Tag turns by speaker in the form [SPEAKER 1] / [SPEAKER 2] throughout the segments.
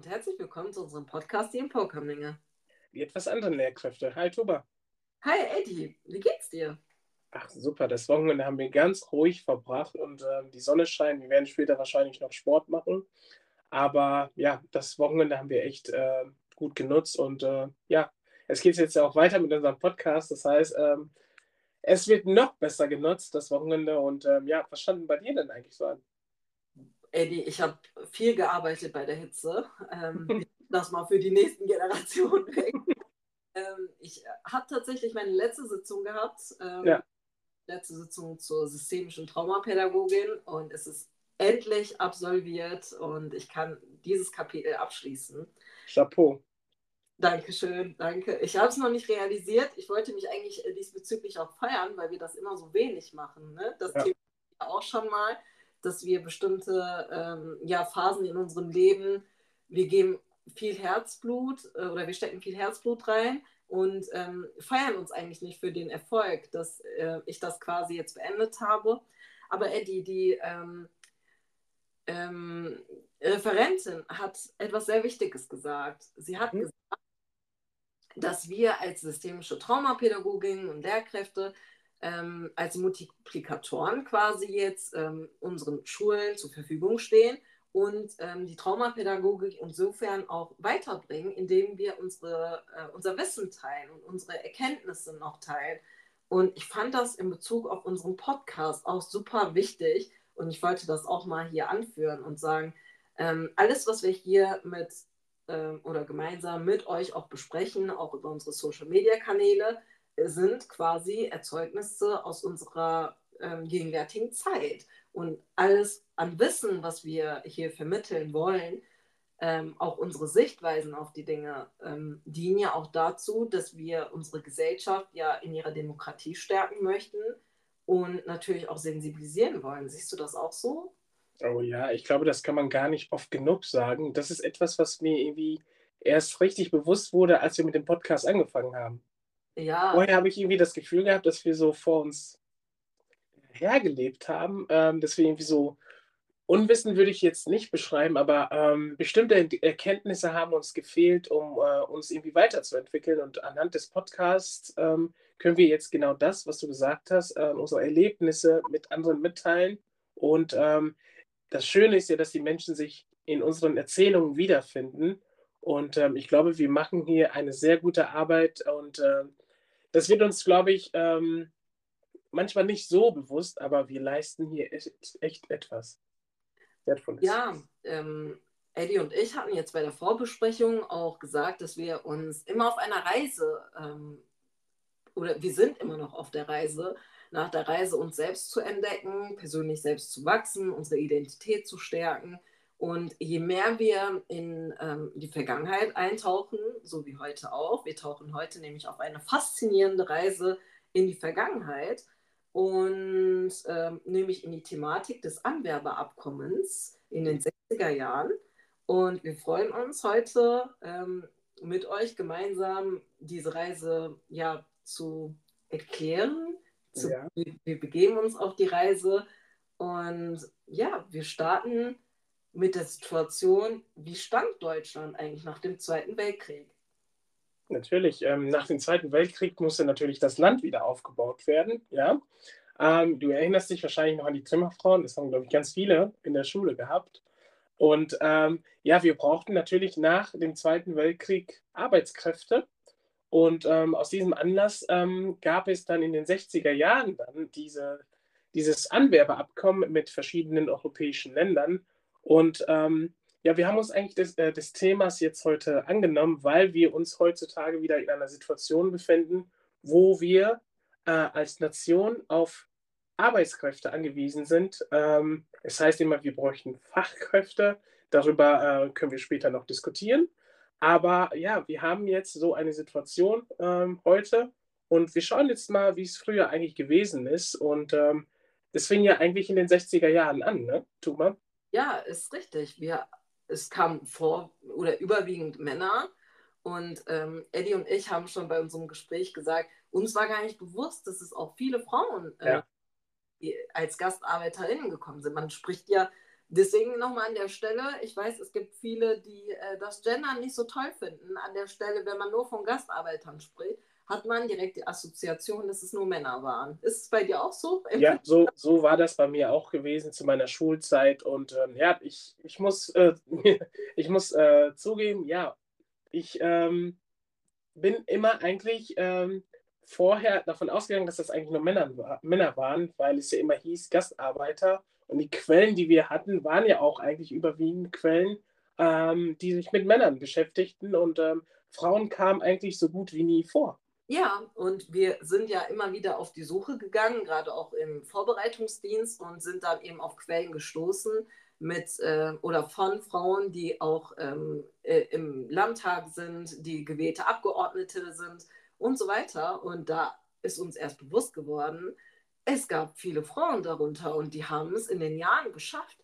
[SPEAKER 1] und herzlich willkommen zu unserem Podcast Die Empowerkömmlinge.
[SPEAKER 2] Die etwas anderen Lehrkräfte. Hi Tuba.
[SPEAKER 1] Hi Eddie, wie geht's dir?
[SPEAKER 2] Ach super, das Wochenende haben wir ganz ruhig verbracht und äh, die Sonne scheint. Wir werden später wahrscheinlich noch Sport machen. Aber ja, das Wochenende haben wir echt äh, gut genutzt und äh, ja, es geht jetzt ja auch weiter mit unserem Podcast. Das heißt, ähm, es wird noch besser genutzt, das Wochenende. Und ähm, ja, was stand bei dir denn eigentlich so an?
[SPEAKER 1] Eddie, ich habe viel gearbeitet bei der Hitze. Ähm, das mal für die nächsten Generationen weg. ähm, ich habe tatsächlich meine letzte Sitzung gehabt. Ähm, ja. Letzte Sitzung zur systemischen Traumapädagogin und es ist endlich absolviert und ich kann dieses Kapitel abschließen.
[SPEAKER 2] Chapeau.
[SPEAKER 1] Dankeschön, danke. Ich habe es noch nicht realisiert. Ich wollte mich eigentlich äh, diesbezüglich auch feiern, weil wir das immer so wenig machen. Ne? Das ja. Thema auch schon mal dass wir bestimmte ähm, ja, Phasen in unserem Leben, wir geben viel Herzblut äh, oder wir stecken viel Herzblut rein und ähm, feiern uns eigentlich nicht für den Erfolg, dass äh, ich das quasi jetzt beendet habe. Aber Eddie, die ähm, ähm Referentin hat etwas sehr Wichtiges gesagt. Sie hat mhm. gesagt, dass wir als systemische Traumapädagogin und Lehrkräfte ähm, als Multiplikatoren quasi jetzt ähm, unseren Schulen zur Verfügung stehen und ähm, die Traumapädagogik insofern auch weiterbringen, indem wir unsere, äh, unser Wissen teilen und unsere Erkenntnisse noch teilen. Und ich fand das in Bezug auf unseren Podcast auch super wichtig und ich wollte das auch mal hier anführen und sagen, ähm, alles, was wir hier mit ähm, oder gemeinsam mit euch auch besprechen, auch über unsere Social-Media-Kanäle, sind quasi Erzeugnisse aus unserer ähm, gegenwärtigen Zeit. Und alles an Wissen, was wir hier vermitteln wollen, ähm, auch unsere Sichtweisen auf die Dinge, ähm, dienen ja auch dazu, dass wir unsere Gesellschaft ja in ihrer Demokratie stärken möchten und natürlich auch sensibilisieren wollen. Siehst du das auch so?
[SPEAKER 2] Oh ja, ich glaube, das kann man gar nicht oft genug sagen. Das ist etwas, was mir irgendwie erst richtig bewusst wurde, als wir mit dem Podcast angefangen haben. Ja. Vorher habe ich irgendwie das Gefühl gehabt, dass wir so vor uns hergelebt haben, ähm, dass wir irgendwie so Unwissen würde ich jetzt nicht beschreiben, aber ähm, bestimmte Erkenntnisse haben uns gefehlt, um äh, uns irgendwie weiterzuentwickeln. Und anhand des Podcasts ähm, können wir jetzt genau das, was du gesagt hast, äh, unsere Erlebnisse mit anderen mitteilen. Und ähm, das Schöne ist ja, dass die Menschen sich in unseren Erzählungen wiederfinden. Und ähm, ich glaube, wir machen hier eine sehr gute Arbeit und äh, das wird uns, glaube ich, ähm, manchmal nicht so bewusst, aber wir leisten hier echt, echt etwas
[SPEAKER 1] Wertvolles. Ja, ähm, Eddie und ich hatten jetzt bei der Vorbesprechung auch gesagt, dass wir uns immer auf einer Reise ähm, oder wir sind immer noch auf der Reise, nach der Reise uns selbst zu entdecken, persönlich selbst zu wachsen, unsere Identität zu stärken und je mehr wir in ähm, die Vergangenheit eintauchen, so wie heute auch, wir tauchen heute nämlich auf eine faszinierende Reise in die Vergangenheit und ähm, nämlich in die Thematik des Anwerbeabkommens in den 60er Jahren. Und wir freuen uns heute ähm, mit euch gemeinsam diese Reise ja zu erklären. Zu, ja. wir, wir begeben uns auf die Reise und ja, wir starten mit der Situation, wie stand Deutschland eigentlich nach dem Zweiten Weltkrieg?
[SPEAKER 2] Natürlich, ähm, nach dem Zweiten Weltkrieg musste natürlich das Land wieder aufgebaut werden. Ja? Ähm, du erinnerst dich wahrscheinlich noch an die Zimmerfrauen, das haben, glaube ich, ganz viele in der Schule gehabt. Und ähm, ja, wir brauchten natürlich nach dem Zweiten Weltkrieg Arbeitskräfte. Und ähm, aus diesem Anlass ähm, gab es dann in den 60er Jahren dann diese, dieses Anwerbeabkommen mit verschiedenen europäischen Ländern, und ähm, ja, wir haben uns eigentlich des, äh, des, Themas jetzt heute angenommen, weil wir uns heutzutage wieder in einer Situation befinden, wo wir äh, als Nation auf Arbeitskräfte angewiesen sind. Ähm, es heißt immer, wir bräuchten Fachkräfte. Darüber äh, können wir später noch diskutieren. Aber ja, wir haben jetzt so eine Situation ähm, heute und wir schauen jetzt mal, wie es früher eigentlich gewesen ist. Und ähm, das fing ja eigentlich in den 60er Jahren an, ne, Tuma?
[SPEAKER 1] Ja, ist richtig. Wir, es kamen vor oder überwiegend Männer. Und ähm, Eddie und ich haben schon bei unserem Gespräch gesagt, uns war gar nicht bewusst, dass es auch viele Frauen äh, ja. als GastarbeiterInnen gekommen sind. Man spricht ja Deswegen nochmal an der Stelle, ich weiß, es gibt viele, die äh, das Gender nicht so toll finden. An der Stelle, wenn man nur von Gastarbeitern spricht, hat man direkt die Assoziation, dass es nur Männer waren. Ist es bei dir auch so?
[SPEAKER 2] Ja, so, so war das bei mir auch gewesen zu meiner Schulzeit. Und ähm, ja, ich, ich muss, äh, ich muss äh, zugeben, ja, ich ähm, bin immer eigentlich ähm, vorher davon ausgegangen, dass das eigentlich nur Männer, Männer waren, weil es ja immer hieß Gastarbeiter und die Quellen, die wir hatten, waren ja auch eigentlich überwiegend Quellen, ähm, die sich mit Männern beschäftigten und ähm, Frauen kamen eigentlich so gut wie nie vor.
[SPEAKER 1] Ja, und wir sind ja immer wieder auf die Suche gegangen, gerade auch im Vorbereitungsdienst und sind dann eben auf Quellen gestoßen mit äh, oder von Frauen, die auch ähm, äh, im Landtag sind, die gewählte Abgeordnete sind und so weiter. Und da ist uns erst bewusst geworden, es gab viele Frauen darunter und die haben es in den Jahren geschafft,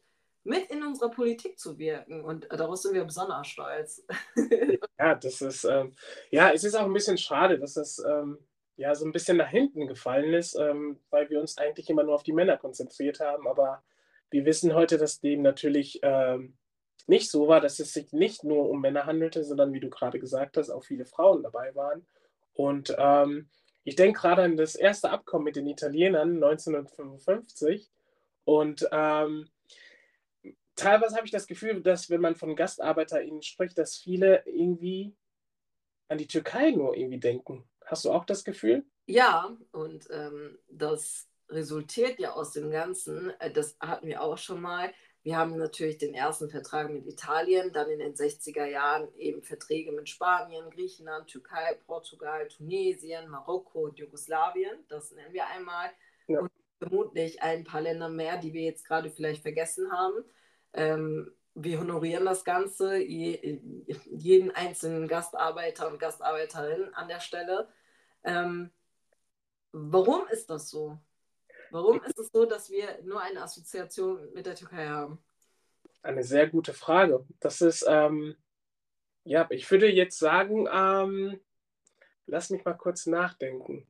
[SPEAKER 1] mit in unserer Politik zu wirken. Und daraus sind wir besonders stolz.
[SPEAKER 2] ja, das ist, ähm, ja, es ist auch ein bisschen schade, dass das ähm, ja so ein bisschen nach hinten gefallen ist, ähm, weil wir uns eigentlich immer nur auf die Männer konzentriert haben. Aber wir wissen heute, dass dem natürlich ähm, nicht so war, dass es sich nicht nur um Männer handelte, sondern wie du gerade gesagt hast, auch viele Frauen dabei waren. Und ähm, ich denke gerade an das erste Abkommen mit den Italienern 1955 und ähm, teilweise habe ich das Gefühl, dass wenn man von GastarbeiterInnen spricht, dass viele irgendwie an die Türkei nur irgendwie denken. Hast du auch das Gefühl?
[SPEAKER 1] Ja, und ähm, das resultiert ja aus dem Ganzen, äh, das hatten wir auch schon mal, wir haben natürlich den ersten Vertrag mit Italien, dann in den 60er Jahren eben Verträge mit Spanien, Griechenland, Türkei, Portugal, Tunesien, Marokko und Jugoslawien. Das nennen wir einmal. Ja. Und vermutlich ein paar Länder mehr, die wir jetzt gerade vielleicht vergessen haben. Ähm, wir honorieren das Ganze, je, jeden einzelnen Gastarbeiter und Gastarbeiterin an der Stelle. Ähm, warum ist das so? Warum ist es so, dass wir nur eine Assoziation mit der Türkei haben?
[SPEAKER 2] Eine sehr gute Frage. Das ist, ähm, ja, ich würde jetzt sagen, ähm, lass mich mal kurz nachdenken.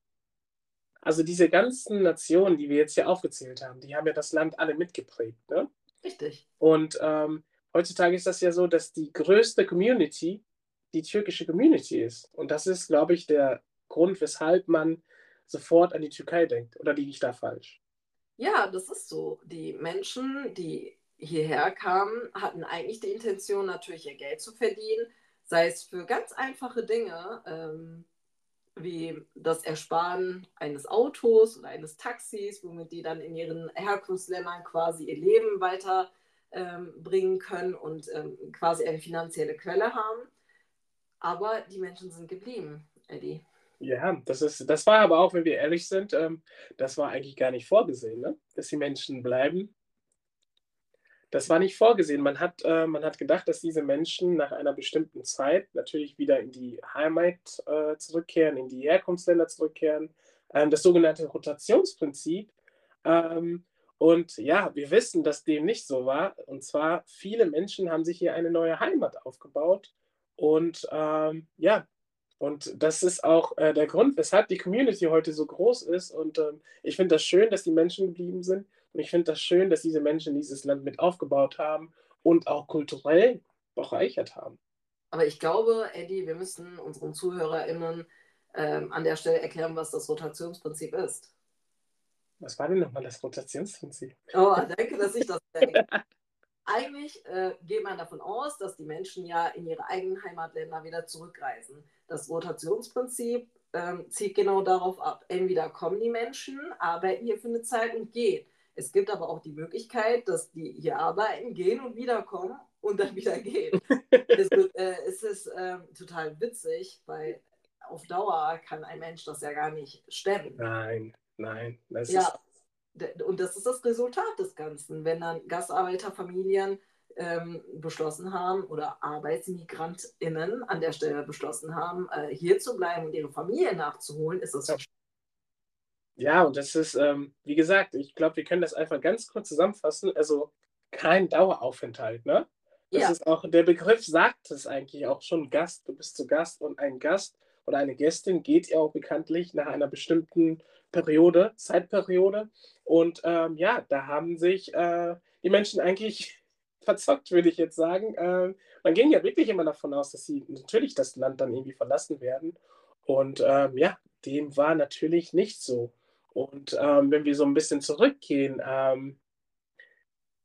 [SPEAKER 2] Also diese ganzen Nationen, die wir jetzt hier aufgezählt haben, die haben ja das Land alle mitgeprägt. Ne?
[SPEAKER 1] Richtig.
[SPEAKER 2] Und ähm, heutzutage ist das ja so, dass die größte Community die türkische Community ist. Und das ist, glaube ich, der Grund, weshalb man sofort an die Türkei denkt. Oder liege ich da falsch?
[SPEAKER 1] Ja, das ist so. Die Menschen, die hierher kamen, hatten eigentlich die Intention, natürlich ihr Geld zu verdienen, sei es für ganz einfache Dinge, ähm, wie das Ersparen eines Autos oder eines Taxis, womit die dann in ihren Herkunftsländern quasi ihr Leben weiterbringen ähm, können und ähm, quasi eine finanzielle Quelle haben. Aber die Menschen sind geblieben, Eddie.
[SPEAKER 2] Ja, das ist, das war aber auch, wenn wir ehrlich sind, ähm, das war eigentlich gar nicht vorgesehen, ne? dass die Menschen bleiben. Das war nicht vorgesehen. Man hat, äh, man hat gedacht, dass diese Menschen nach einer bestimmten Zeit natürlich wieder in die Heimat äh, zurückkehren, in die Herkunftsländer zurückkehren. Ähm, das sogenannte Rotationsprinzip. Ähm, und ja, wir wissen, dass dem nicht so war. Und zwar, viele Menschen haben sich hier eine neue Heimat aufgebaut. Und ähm, ja, und das ist auch äh, der Grund, weshalb die Community heute so groß ist. Und ähm, ich finde das schön, dass die Menschen geblieben sind. Und ich finde das schön, dass diese Menschen dieses Land mit aufgebaut haben und auch kulturell bereichert haben.
[SPEAKER 1] Aber ich glaube, Eddie, wir müssen unseren ZuhörerInnen ähm, an der Stelle erklären, was das Rotationsprinzip ist.
[SPEAKER 2] Was war denn nochmal das Rotationsprinzip?
[SPEAKER 1] Oh, danke, dass ich das denke. Eigentlich äh, geht man davon aus, dass die Menschen ja in ihre eigenen Heimatländer wieder zurückreisen. Das Rotationsprinzip ähm, zielt genau darauf ab. Entweder kommen die Menschen, arbeiten hier für eine Zeit und gehen. Es gibt aber auch die Möglichkeit, dass die hier arbeiten, gehen und wiederkommen und dann wieder gehen. es, äh, es, ist äh, total witzig, weil auf Dauer kann ein Mensch das ja gar nicht stemmen.
[SPEAKER 2] Nein, nein.
[SPEAKER 1] Das ja, ist und das ist das Resultat des Ganzen, wenn dann Gastarbeiterfamilien ähm, beschlossen haben oder ArbeitsmigrantInnen an der Stelle beschlossen haben, äh, hier zu bleiben und ihre Familie nachzuholen, ist das
[SPEAKER 2] ja. Ja, und das ist, ähm, wie gesagt, ich glaube, wir können das einfach ganz kurz zusammenfassen. Also kein Daueraufenthalt, ne? Das ja. ist auch, der Begriff sagt es eigentlich auch schon, Gast, du bist zu Gast und ein Gast oder eine Gästin geht ja auch bekanntlich nach einer bestimmten Periode, Zeitperiode. Und ähm, ja, da haben sich äh, die Menschen eigentlich verzockt, würde ich jetzt sagen. Ähm, man ging ja wirklich immer davon aus, dass sie natürlich das Land dann irgendwie verlassen werden. Und ähm, ja, dem war natürlich nicht so. Und ähm, wenn wir so ein bisschen zurückgehen, ähm,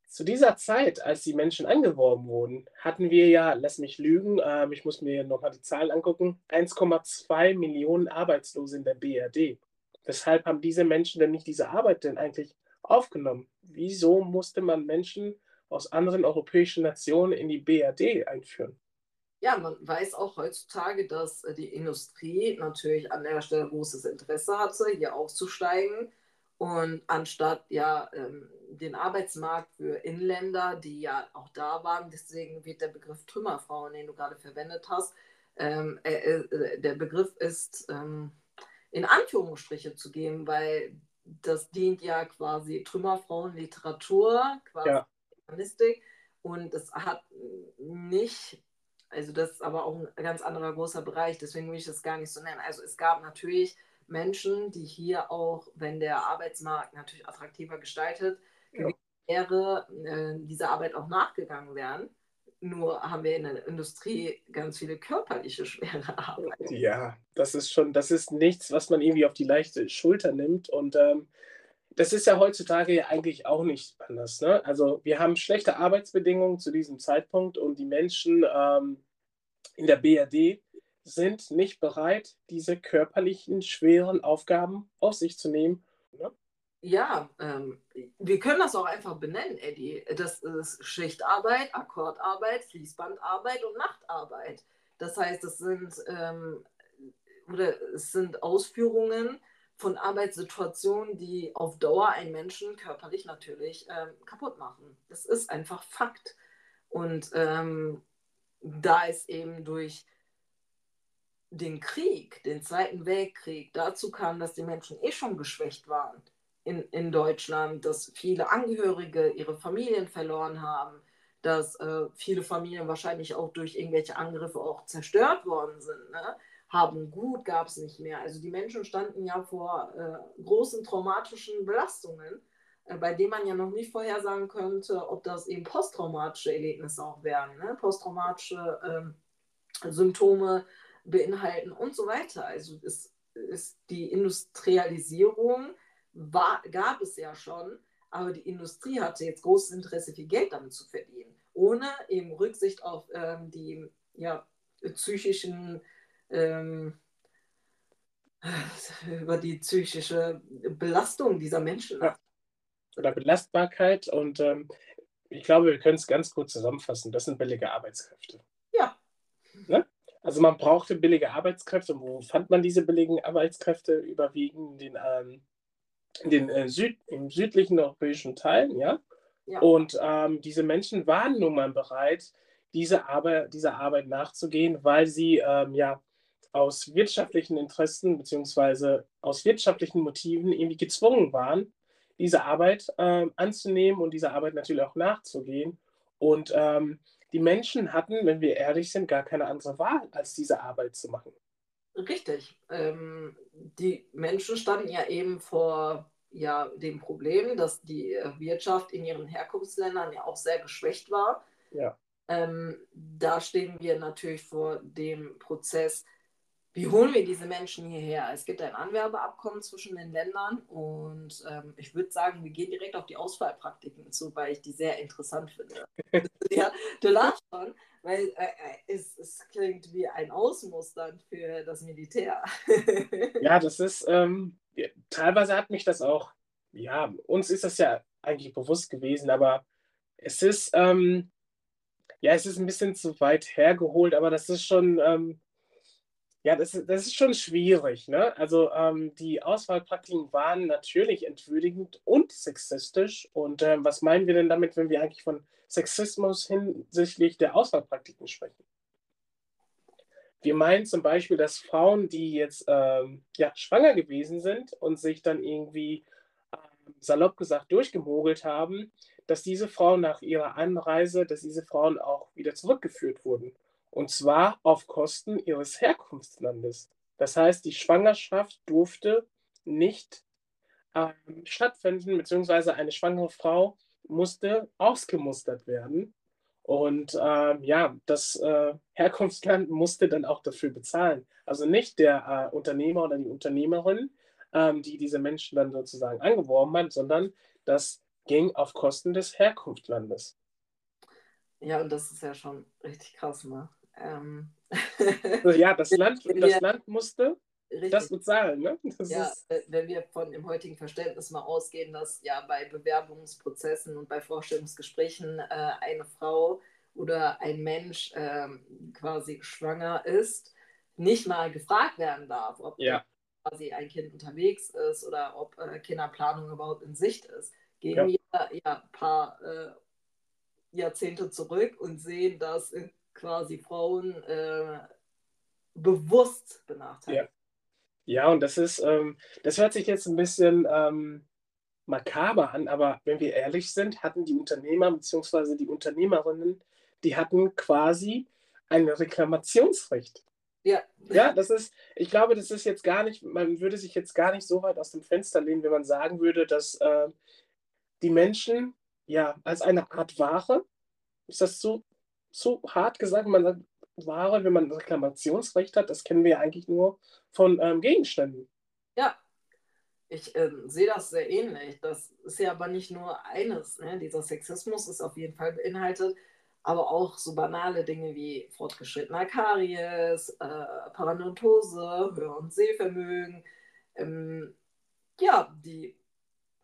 [SPEAKER 2] zu dieser Zeit, als die Menschen angeworben wurden, hatten wir ja, lass mich lügen, ähm, ich muss mir nochmal die Zahlen angucken, 1,2 Millionen Arbeitslose in der BRD. Weshalb haben diese Menschen denn nicht diese Arbeit denn eigentlich aufgenommen? Wieso musste man Menschen aus anderen europäischen Nationen in die BRD einführen?
[SPEAKER 1] Ja, man weiß auch heutzutage, dass äh, die Industrie natürlich an der Stelle großes Interesse hatte, hier aufzusteigen. Und anstatt ja ähm, den Arbeitsmarkt für Inländer, die ja auch da waren, deswegen wird der Begriff Trümmerfrauen, den du gerade verwendet hast, ähm, äh, äh, der Begriff ist ähm, in Anführungsstriche zu geben, weil das dient ja quasi Trümmerfrauenliteratur, quasi ja. Germanistik. Und es hat nicht, also das ist aber auch ein ganz anderer großer Bereich, deswegen will ich das gar nicht so nennen. Also es gab natürlich Menschen, die hier auch, wenn der Arbeitsmarkt natürlich attraktiver gestaltet ja. wäre, äh, dieser Arbeit auch nachgegangen wären. Nur haben wir in der Industrie ganz viele körperliche schwere Arbeit.
[SPEAKER 2] Ja, das ist schon, das ist nichts, was man irgendwie auf die leichte Schulter nimmt. Und ähm, das ist ja heutzutage ja eigentlich auch nicht anders. Ne? Also wir haben schlechte Arbeitsbedingungen zu diesem Zeitpunkt und die Menschen ähm, in der BRD sind nicht bereit, diese körperlichen, schweren Aufgaben auf sich zu nehmen. Ne?
[SPEAKER 1] Ja, ähm, wir können das auch einfach benennen, Eddie. Das ist Schichtarbeit, Akkordarbeit, Fließbandarbeit und Nachtarbeit. Das heißt, es sind, ähm, oder es sind Ausführungen von Arbeitssituationen, die auf Dauer einen Menschen körperlich natürlich ähm, kaputt machen. Das ist einfach Fakt. Und ähm, da ist eben durch den Krieg, den Zweiten Weltkrieg, dazu kam, dass die Menschen eh schon geschwächt waren in, in Deutschland, dass viele Angehörige ihre Familien verloren haben, dass äh, viele Familien wahrscheinlich auch durch irgendwelche Angriffe auch zerstört worden sind. Ne? Haben gut gab es nicht mehr. Also die Menschen standen ja vor äh, großen traumatischen Belastungen, äh, bei denen man ja noch nicht vorhersagen könnte, ob das eben posttraumatische Erlebnisse auch wären. Ne? Posttraumatische ähm, Symptome beinhalten und so weiter. Also es ist die Industrialisierung war, gab es ja schon, aber die Industrie hatte jetzt großes Interesse, viel Geld damit zu verdienen, ohne eben Rücksicht auf ähm, die ja, psychischen, ähm, über die psychische Belastung dieser Menschen. Ja.
[SPEAKER 2] Oder Belastbarkeit und ähm, ich glaube, wir können es ganz kurz zusammenfassen. Das sind billige Arbeitskräfte.
[SPEAKER 1] Ja.
[SPEAKER 2] Ne? Also man brauchte billige Arbeitskräfte. Und wo fand man diese billigen Arbeitskräfte? Überwiegend in den ähm, in den äh, Süd, im südlichen europäischen Teil, ja. ja. Und ähm, diese Menschen waren nun mal bereit, diese Arbeit, dieser Arbeit nachzugehen, weil sie ähm, ja aus wirtschaftlichen Interessen bzw. aus wirtschaftlichen Motiven irgendwie gezwungen waren, diese Arbeit ähm, anzunehmen und dieser Arbeit natürlich auch nachzugehen. Und ähm, die Menschen hatten, wenn wir ehrlich sind, gar keine andere Wahl, als diese Arbeit zu machen.
[SPEAKER 1] Richtig. Ähm, die Menschen standen ja eben vor ja, dem Problem, dass die äh, Wirtschaft in ihren Herkunftsländern ja auch sehr geschwächt war.
[SPEAKER 2] Ja.
[SPEAKER 1] Ähm, da stehen wir natürlich vor dem Prozess, wie holen wir diese Menschen hierher? Es gibt ein Anwerbeabkommen zwischen den Ländern und ähm, ich würde sagen, wir gehen direkt auf die Auswahlpraktiken zu, weil ich die sehr interessant finde. ja, du lachst schon, weil äh, äh, es, es, klingt wie ein Ausmustern für das Militär.
[SPEAKER 2] ja, das ist, ähm, teilweise hat mich das auch, ja, uns ist das ja eigentlich bewusst gewesen, aber es ist, ähm, ja, es ist ein bisschen zu weit hergeholt, aber das ist schon, ähm, ja, das, das ist schon schwierig. Ne? Also ähm, die Auswahlpraktiken waren natürlich entwürdigend und sexistisch. Und ähm, was meinen wir denn damit, wenn wir eigentlich von Sexismus hinsichtlich der Auswahlpraktiken sprechen? Wir meinen zum Beispiel, dass Frauen, die jetzt ähm, ja, schwanger gewesen sind und sich dann irgendwie ähm, salopp gesagt durchgemogelt haben, dass diese Frauen nach ihrer Anreise, dass diese Frauen auch wieder zurückgeführt wurden. Und zwar auf Kosten ihres Herkunftslandes. Das heißt, die Schwangerschaft durfte nicht ähm, stattfinden, beziehungsweise eine schwangere Frau musste ausgemustert werden. Und ähm, ja, das äh, Herkunftsland musste dann auch dafür bezahlen. Also nicht der äh, Unternehmer oder die Unternehmerin, ähm, die diese Menschen dann sozusagen angeworben hat, sondern das ging auf Kosten des Herkunftslandes.
[SPEAKER 1] Ja, und das ist ja schon richtig krass, ne? Ähm.
[SPEAKER 2] ja, das Land, das Land musste Richtig. das bezahlen, ne? Das
[SPEAKER 1] ja, ist... wenn wir von dem heutigen Verständnis mal ausgehen, dass ja bei Bewerbungsprozessen und bei Vorstellungsgesprächen äh, eine Frau oder ein Mensch äh, quasi schwanger ist, nicht mal gefragt werden darf, ob ja. quasi ein Kind unterwegs ist oder ob äh, Kinderplanung überhaupt in Sicht ist. Gehen ja. wir ja ein paar äh, Jahrzehnte zurück und sehen, dass quasi Frauen äh, bewusst benachteiligt.
[SPEAKER 2] Ja. ja, und das ist, ähm, das hört sich jetzt ein bisschen ähm, makaber an, aber wenn wir ehrlich sind, hatten die Unternehmer bzw. die Unternehmerinnen, die hatten quasi ein Reklamationsrecht. Ja. Ja, das ist, ich glaube, das ist jetzt gar nicht, man würde sich jetzt gar nicht so weit aus dem Fenster lehnen, wenn man sagen würde, dass äh, die Menschen ja als eine Art Ware, ist das so, so hart gesagt, wenn man sagt Ware, wenn man Reklamationsrecht hat, das kennen wir ja eigentlich nur von ähm, Gegenständen.
[SPEAKER 1] Ja, ich äh, sehe das sehr ähnlich. Das ist ja aber nicht nur eines. Ne? Dieser Sexismus ist auf jeden Fall beinhaltet, aber auch so banale Dinge wie fortgeschrittener Karies, äh, Paranontose, Hör- und Sehvermögen. Ähm, ja, die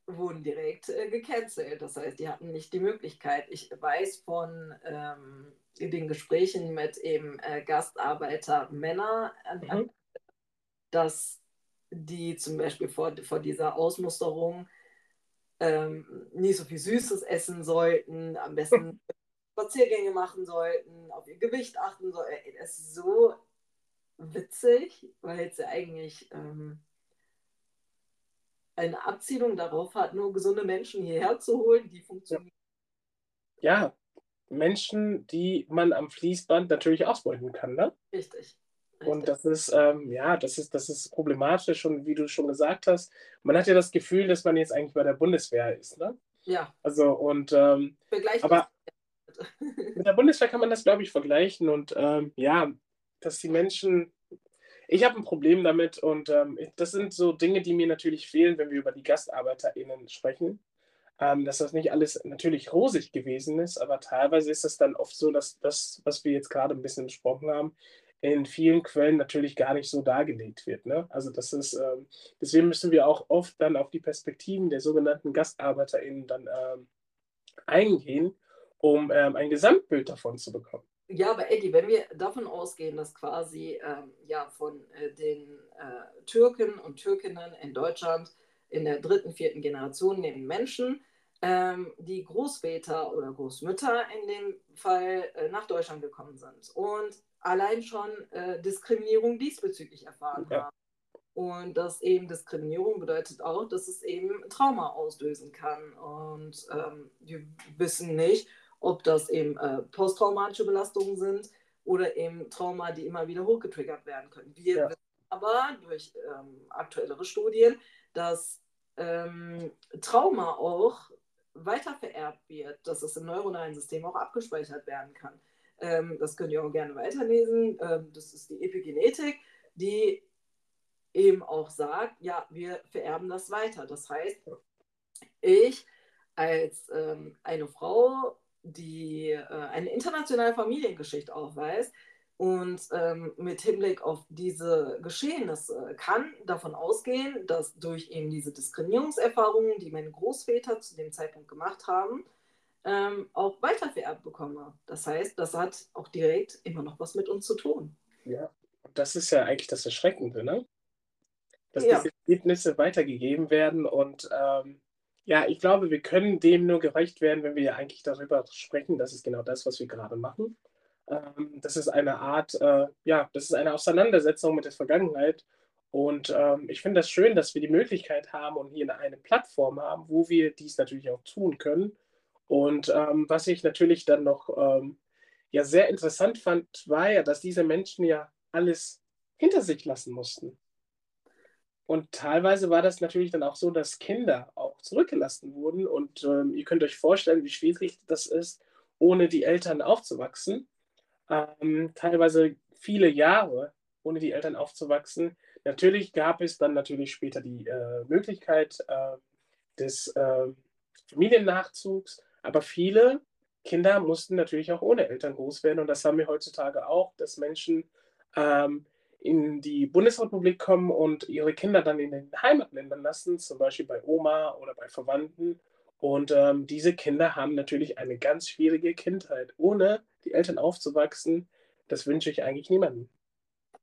[SPEAKER 1] wurden direkt äh, gecancelt. Das heißt, die hatten nicht die Möglichkeit. Ich weiß von ähm, den Gesprächen mit eben äh, Gastarbeiter Männer, mhm. dass die zum Beispiel vor, vor dieser Ausmusterung ähm, nicht so viel Süßes essen sollten, am besten Spaziergänge machen sollten, auf ihr Gewicht achten sollten. Es ist so witzig, weil es ja eigentlich ähm, eine Abzielung darauf hat, nur gesunde Menschen hierher zu holen, die funktionieren.
[SPEAKER 2] Ja, Menschen, die man am Fließband natürlich ausbeuten kann, ne?
[SPEAKER 1] Richtig. Richtig.
[SPEAKER 2] Und das ist, ähm, ja, das ist, das ist problematisch und wie du schon gesagt hast, man hat ja das Gefühl, dass man jetzt eigentlich bei der Bundeswehr ist, ne?
[SPEAKER 1] Ja.
[SPEAKER 2] Also und ähm, aber mit der Bundeswehr kann man das, glaube ich, vergleichen und ähm, ja, dass die Menschen ich habe ein Problem damit und ähm, das sind so Dinge, die mir natürlich fehlen, wenn wir über die GastarbeiterInnen sprechen. Ähm, dass das nicht alles natürlich rosig gewesen ist, aber teilweise ist es dann oft so, dass das, was wir jetzt gerade ein bisschen besprochen haben, in vielen Quellen natürlich gar nicht so dargelegt wird. Ne? Also das ist, ähm, deswegen müssen wir auch oft dann auf die Perspektiven der sogenannten GastarbeiterInnen dann ähm, eingehen, um ähm, ein Gesamtbild davon zu bekommen.
[SPEAKER 1] Ja, aber Eddie, wenn wir davon ausgehen, dass quasi ähm, ja, von äh, den äh, Türken und Türkinnen in Deutschland in der dritten, vierten Generation neben Menschen, ähm, die Großväter oder Großmütter in dem Fall äh, nach Deutschland gekommen sind und allein schon äh, Diskriminierung diesbezüglich erfahren ja. haben. Und dass eben Diskriminierung bedeutet auch, dass es eben Trauma auslösen kann. Und ähm, wir wissen nicht, ob das eben äh, posttraumatische Belastungen sind oder eben Trauma, die immer wieder hochgetriggert werden können. Wir ja. wissen aber durch ähm, aktuellere Studien, dass ähm, Trauma auch weitervererbt wird, dass es im neuronalen System auch abgespeichert werden kann. Ähm, das könnt ihr auch gerne weiterlesen. Ähm, das ist die Epigenetik, die eben auch sagt, ja, wir vererben das weiter. Das heißt, ich als ähm, eine Frau die äh, eine internationale Familiengeschichte aufweist. Und ähm, mit Hinblick auf diese Geschehnisse kann davon ausgehen, dass durch eben diese Diskriminierungserfahrungen, die meine Großväter zu dem Zeitpunkt gemacht haben, ähm, auch weitervererbt bekomme. Das heißt, das hat auch direkt immer noch was mit uns zu tun.
[SPEAKER 2] Ja, das ist ja eigentlich das Erschreckende, ne? Dass ja. diese Ergebnisse weitergegeben werden und ähm, ja, ich glaube, wir können dem nur gerecht werden, wenn wir eigentlich darüber sprechen. Das ist genau das, was wir gerade machen. Ähm, das ist eine Art, äh, ja, das ist eine Auseinandersetzung mit der Vergangenheit. Und ähm, ich finde das schön, dass wir die Möglichkeit haben und hier eine Plattform haben, wo wir dies natürlich auch tun können. Und ähm, was ich natürlich dann noch ähm, ja sehr interessant fand, war ja, dass diese Menschen ja alles hinter sich lassen mussten. Und teilweise war das natürlich dann auch so, dass Kinder auch zurückgelassen wurden. Und ähm, ihr könnt euch vorstellen, wie schwierig das ist, ohne die Eltern aufzuwachsen, ähm, teilweise viele Jahre ohne die Eltern aufzuwachsen. Natürlich gab es dann natürlich später die äh, Möglichkeit äh, des äh, Familiennachzugs, aber viele Kinder mussten natürlich auch ohne Eltern groß werden und das haben wir heutzutage auch, dass Menschen ähm, in die Bundesrepublik kommen und ihre Kinder dann in den Heimatländern lassen, zum Beispiel bei Oma oder bei Verwandten. Und ähm, diese Kinder haben natürlich eine ganz schwierige Kindheit. Ohne die Eltern aufzuwachsen, das wünsche ich eigentlich niemandem.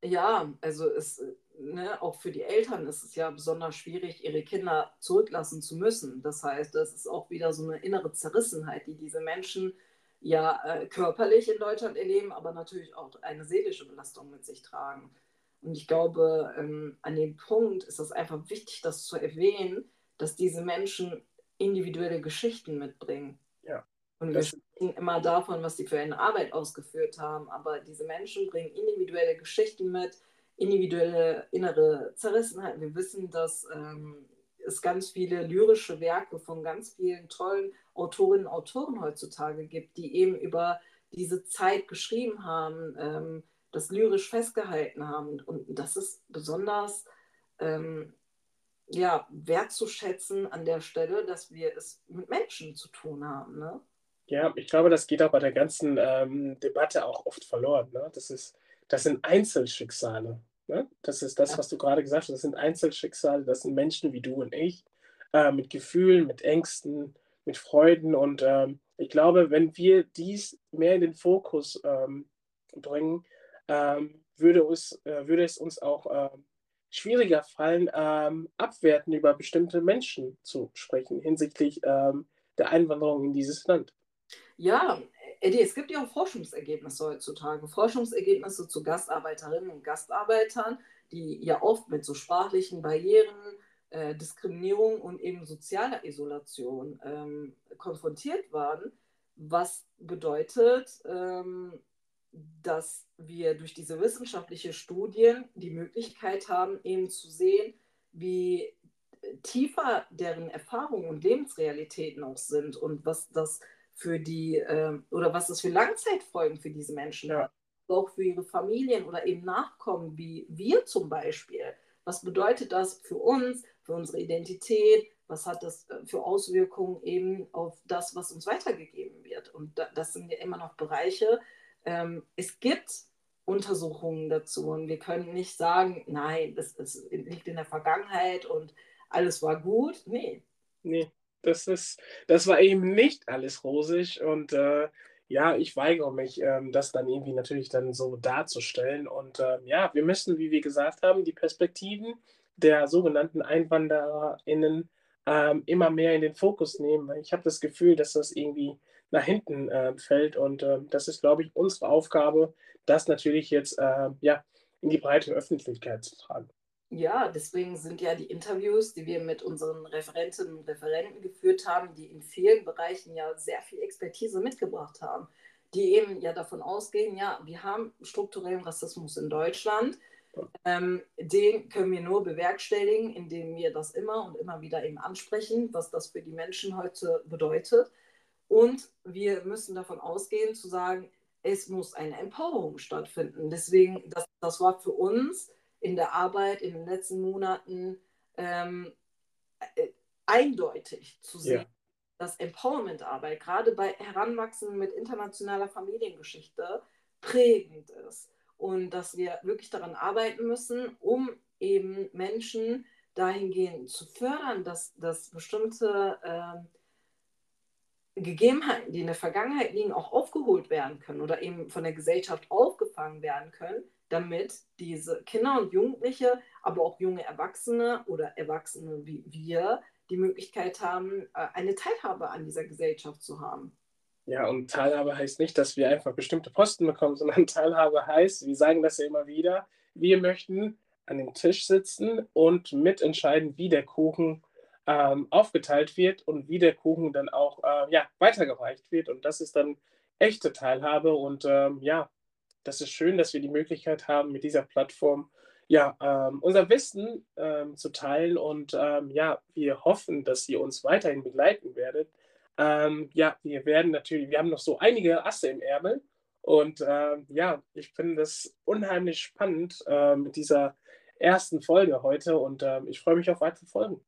[SPEAKER 1] Ja, also es, ne, auch für die Eltern ist es ja besonders schwierig, ihre Kinder zurücklassen zu müssen. Das heißt, das ist auch wieder so eine innere Zerrissenheit, die diese Menschen ja äh, körperlich in Deutschland erleben, aber natürlich auch eine seelische Belastung mit sich tragen. Und ich glaube, ähm, an dem Punkt ist es einfach wichtig, das zu erwähnen, dass diese Menschen individuelle Geschichten mitbringen.
[SPEAKER 2] Ja.
[SPEAKER 1] Und wir sprechen immer davon, was sie für eine Arbeit ausgeführt haben, aber diese Menschen bringen individuelle Geschichten mit, individuelle innere Zerrissenheit. Wir wissen, dass ähm, es ganz viele lyrische Werke von ganz vielen tollen Autorinnen und Autoren heutzutage gibt, die eben über diese Zeit geschrieben haben, ähm, das lyrisch festgehalten haben. Und das ist besonders ähm, ja, wertzuschätzen an der Stelle, dass wir es mit Menschen zu tun haben. Ne?
[SPEAKER 2] Ja, ich glaube, das geht auch bei der ganzen ähm, Debatte auch oft verloren. Ne? Das, ist, das sind Einzelschicksale. Ne? Das ist das, was du gerade gesagt hast. Das sind Einzelschicksale, das sind Menschen wie du und ich, äh, mit Gefühlen, mit Ängsten, mit Freuden. Und ähm, ich glaube, wenn wir dies mehr in den Fokus ähm, bringen, ähm, würde, es, äh, würde es uns auch äh, schwieriger fallen, ähm, abwerten über bestimmte Menschen zu sprechen hinsichtlich ähm, der Einwanderung in dieses Land.
[SPEAKER 1] Ja, Eddie, es gibt ja auch Forschungsergebnisse heutzutage. Forschungsergebnisse zu Gastarbeiterinnen und Gastarbeitern, die ja oft mit so sprachlichen Barrieren, äh, Diskriminierung und eben sozialer Isolation ähm, konfrontiert waren. Was bedeutet, ähm, dass wir durch diese wissenschaftliche Studien die Möglichkeit haben, eben zu sehen, wie tiefer deren Erfahrungen und Lebensrealitäten auch sind und was das für die äh, oder was das für Langzeitfolgen für diese Menschen ja. hat. Auch für ihre Familien oder eben Nachkommen, wie wir zum Beispiel. Was bedeutet das für uns, für unsere Identität? Was hat das äh, für Auswirkungen eben auf das, was uns weitergegeben wird? Und das sind ja immer noch Bereiche, ähm, es gibt Untersuchungen dazu und wir können nicht sagen, nein, das, das liegt in der Vergangenheit und alles war gut. Nee.
[SPEAKER 2] Nee, das, ist, das war eben nicht alles rosig und äh, ja, ich weigere mich, ähm, das dann irgendwie natürlich dann so darzustellen. Und äh, ja, wir müssen, wie wir gesagt haben, die Perspektiven der sogenannten EinwandererInnen ähm, immer mehr in den Fokus nehmen. Ich habe das Gefühl, dass das irgendwie nach hinten äh, fällt. Und äh, das ist, glaube ich, unsere Aufgabe, das natürlich jetzt äh, ja, in die breite Öffentlichkeit zu tragen.
[SPEAKER 1] Ja, deswegen sind ja die Interviews, die wir mit unseren Referentinnen und Referenten geführt haben, die in vielen Bereichen ja sehr viel Expertise mitgebracht haben, die eben ja davon ausgehen, ja, wir haben strukturellen Rassismus in Deutschland. Ähm, den können wir nur bewerkstelligen, indem wir das immer und immer wieder eben ansprechen, was das für die Menschen heute bedeutet. Und wir müssen davon ausgehen, zu sagen, es muss eine Empowerung stattfinden. Deswegen, das, das war für uns in der Arbeit in den letzten Monaten ähm, äh, eindeutig zu sehen, ja. dass Empowerment-Arbeit gerade bei Heranwachsenden mit internationaler Familiengeschichte prägend ist und dass wir wirklich daran arbeiten müssen, um eben Menschen dahingehend zu fördern, dass, dass bestimmte äh, Gegebenheiten, die in der Vergangenheit liegen, auch aufgeholt werden können oder eben von der Gesellschaft aufgefangen werden können, damit diese Kinder und Jugendliche, aber auch junge Erwachsene oder Erwachsene wie wir die Möglichkeit haben, äh, eine Teilhabe an dieser Gesellschaft zu haben.
[SPEAKER 2] Ja, und Teilhabe heißt nicht, dass wir einfach bestimmte Posten bekommen, sondern Teilhabe heißt, wir sagen das ja immer wieder, wir möchten an dem Tisch sitzen und mitentscheiden, wie der Kuchen ähm, aufgeteilt wird und wie der Kuchen dann auch äh, ja, weitergereicht wird. Und das ist dann echte Teilhabe. Und ähm, ja, das ist schön, dass wir die Möglichkeit haben, mit dieser Plattform ja, ähm, unser Wissen ähm, zu teilen. Und ähm, ja, wir hoffen, dass ihr uns weiterhin begleiten werdet. Ähm, ja, wir werden natürlich, wir haben noch so einige Asse im Ärmel. Und ja, ich finde das unheimlich spannend äh, mit dieser ersten Folge heute und äh, ich freue mich auf weitere Folgen.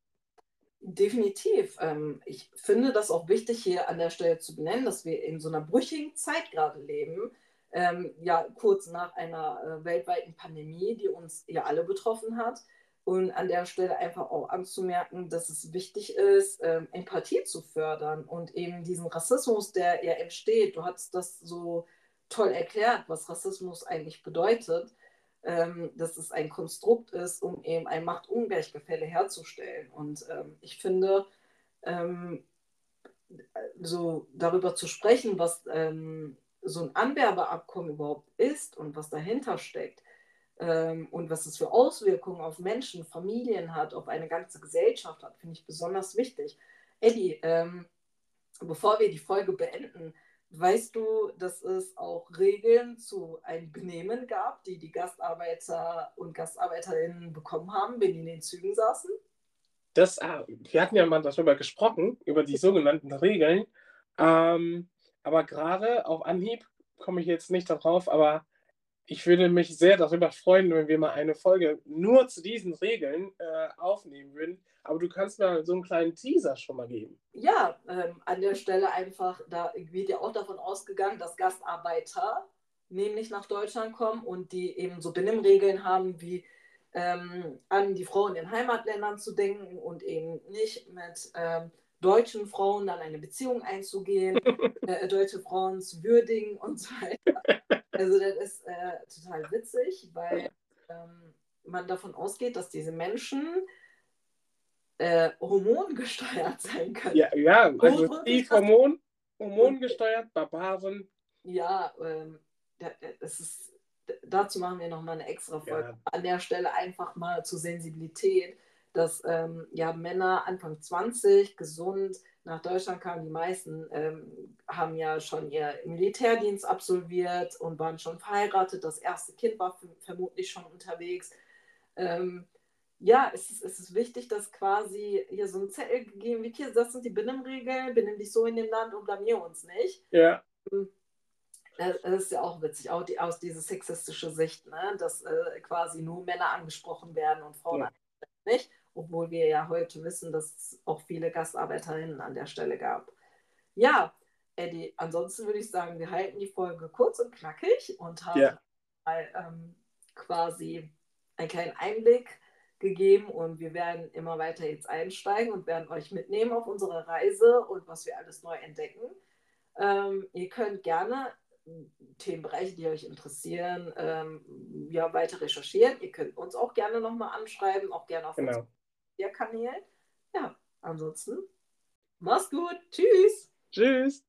[SPEAKER 1] Definitiv. Ähm, ich finde das auch wichtig, hier an der Stelle zu benennen, dass wir in so einer brüchigen Zeit gerade leben. Ähm, ja, kurz nach einer äh, weltweiten Pandemie, die uns ja alle betroffen hat. Und an der Stelle einfach auch anzumerken, dass es wichtig ist, ähm, Empathie zu fördern und eben diesen Rassismus, der ja entsteht. Du hast das so toll erklärt, was Rassismus eigentlich bedeutet ähm, dass es ein Konstrukt ist, um eben ein Machtungleichgefälle herzustellen. Und ähm, ich finde, ähm, so darüber zu sprechen, was ähm, so ein Anwerbeabkommen überhaupt ist und was dahinter steckt ähm, und was es für Auswirkungen auf Menschen, Familien hat, auf eine ganze Gesellschaft hat, finde ich besonders wichtig. Eddie, ähm, bevor wir die Folge beenden, Weißt du, dass es auch Regeln zu einem Benehmen gab, die die Gastarbeiter und Gastarbeiterinnen bekommen haben, wenn die in den Zügen saßen?
[SPEAKER 2] Das, ah, wir hatten ja mal darüber gesprochen, über die sogenannten Regeln. Ähm, aber gerade auf Anhieb komme ich jetzt nicht darauf, aber ich würde mich sehr darüber freuen, wenn wir mal eine Folge nur zu diesen Regeln äh, aufnehmen würden. Aber du kannst mir so einen kleinen Teaser schon mal geben.
[SPEAKER 1] Ja, ähm, an der Stelle einfach, da wird ja auch davon ausgegangen, dass Gastarbeiter nämlich nach Deutschland kommen und die eben so Benimmregeln haben, wie ähm, an die Frauen in Heimatländern zu denken und eben nicht mit ähm, deutschen Frauen dann eine Beziehung einzugehen, äh, deutsche Frauen zu würdigen und so weiter. Also das ist äh, total witzig, weil ähm, man davon ausgeht, dass diese Menschen äh, hormongesteuert sein können.
[SPEAKER 2] Ja, ja also tief Hormon, hormongesteuert, Barbaren.
[SPEAKER 1] Ja, ähm, das ist, dazu machen wir nochmal eine extra Folge. Ja. An der Stelle einfach mal zur Sensibilität, dass ähm, ja, Männer Anfang 20 gesund nach Deutschland kamen. Die meisten ähm, haben ja schon ihr Militärdienst absolviert und waren schon verheiratet. Das erste Kind war vermutlich schon unterwegs. Ähm, ja, es ist, es ist wichtig, dass quasi hier so ein Zettel gegeben wird. Hier, das sind die Benimmregeln, benimm dich so in dem Land und blamier uns nicht.
[SPEAKER 2] Ja.
[SPEAKER 1] Ähm, das ist ja auch witzig, auch die, aus dieser sexistische Sicht, ne? dass äh, quasi nur Männer angesprochen werden und Frauen ja. nicht obwohl wir ja heute wissen, dass es auch viele Gastarbeiterinnen an der Stelle gab. Ja, Eddie, ansonsten würde ich sagen, wir halten die Folge kurz und knackig und haben ja. mal ähm, quasi einen kleinen Einblick gegeben und wir werden immer weiter jetzt einsteigen und werden euch mitnehmen auf unsere Reise und was wir alles neu entdecken. Ähm, ihr könnt gerne Themenbereiche, die euch interessieren, ähm, ja, weiter recherchieren. Ihr könnt uns auch gerne nochmal anschreiben, auch gerne auf
[SPEAKER 2] genau
[SPEAKER 1] Kanälen. Ja, ansonsten, mach's gut. Tschüss.
[SPEAKER 2] Tschüss.